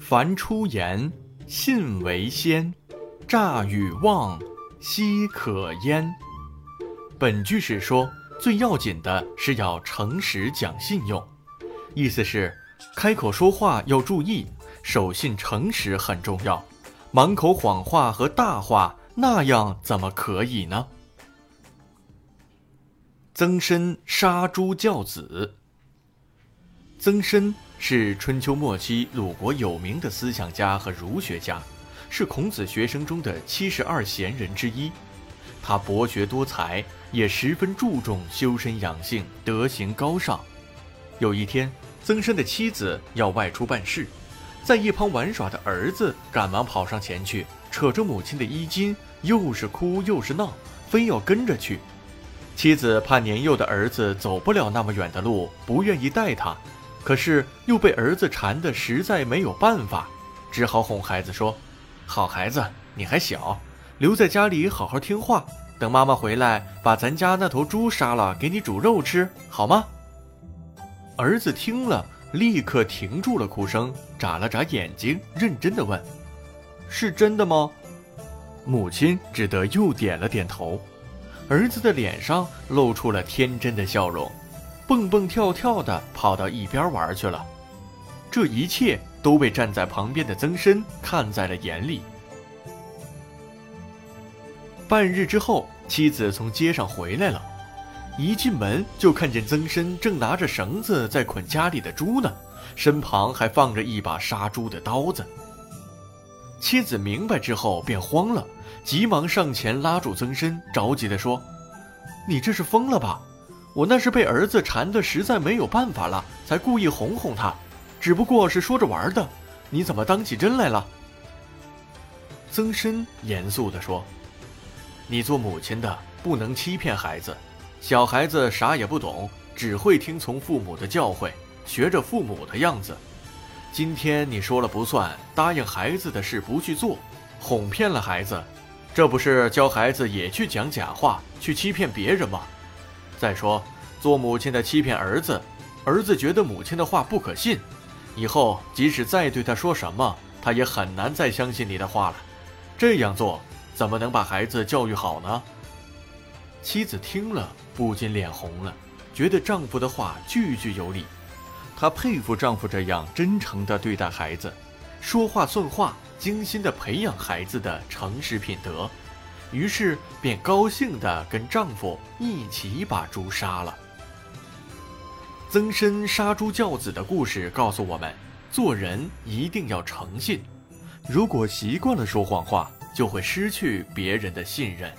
凡出言，信为先，诈与妄，奚可焉？本句是说，最要紧的是要诚实讲信用，意思是开口说话要注意，守信诚实很重要，满口谎话和大话那样怎么可以呢？曾参杀猪教子。曾参是春秋末期鲁国有名的思想家和儒学家，是孔子学生中的七十二贤人之一。他博学多才，也十分注重修身养性，德行高尚。有一天，曾参的妻子要外出办事，在一旁玩耍的儿子赶忙跑上前去，扯着母亲的衣襟，又是哭又是闹，非要跟着去。妻子怕年幼的儿子走不了那么远的路，不愿意带他。可是又被儿子缠得实在没有办法，只好哄孩子说：“好孩子，你还小，留在家里好好听话。等妈妈回来，把咱家那头猪杀了，给你煮肉吃，好吗？”儿子听了，立刻停住了哭声，眨了眨眼睛，认真的问：“是真的吗？”母亲只得又点了点头。儿子的脸上露出了天真的笑容。蹦蹦跳跳的跑到一边玩去了，这一切都被站在旁边的曾参看在了眼里。半日之后，妻子从街上回来了，一进门就看见曾参正拿着绳子在捆家里的猪呢，身旁还放着一把杀猪的刀子。妻子明白之后便慌了，急忙上前拉住曾参，着急地说：“你这是疯了吧？”我那是被儿子缠得实在没有办法了，才故意哄哄他，只不过是说着玩的。你怎么当起真来了？曾参严肃地说：“你做母亲的不能欺骗孩子，小孩子啥也不懂，只会听从父母的教诲，学着父母的样子。今天你说了不算，答应孩子的事不去做，哄骗了孩子，这不是教孩子也去讲假话，去欺骗别人吗？”再说，做母亲的欺骗儿子，儿子觉得母亲的话不可信，以后即使再对他说什么，他也很难再相信你的话了。这样做怎么能把孩子教育好呢？妻子听了不禁脸红了，觉得丈夫的话句句有理，她佩服丈夫这样真诚地对待孩子，说话算话，精心地培养孩子的诚实品德。于是便高兴地跟丈夫一起把猪杀了。曾参杀猪教子的故事告诉我们，做人一定要诚信。如果习惯了说谎话，就会失去别人的信任。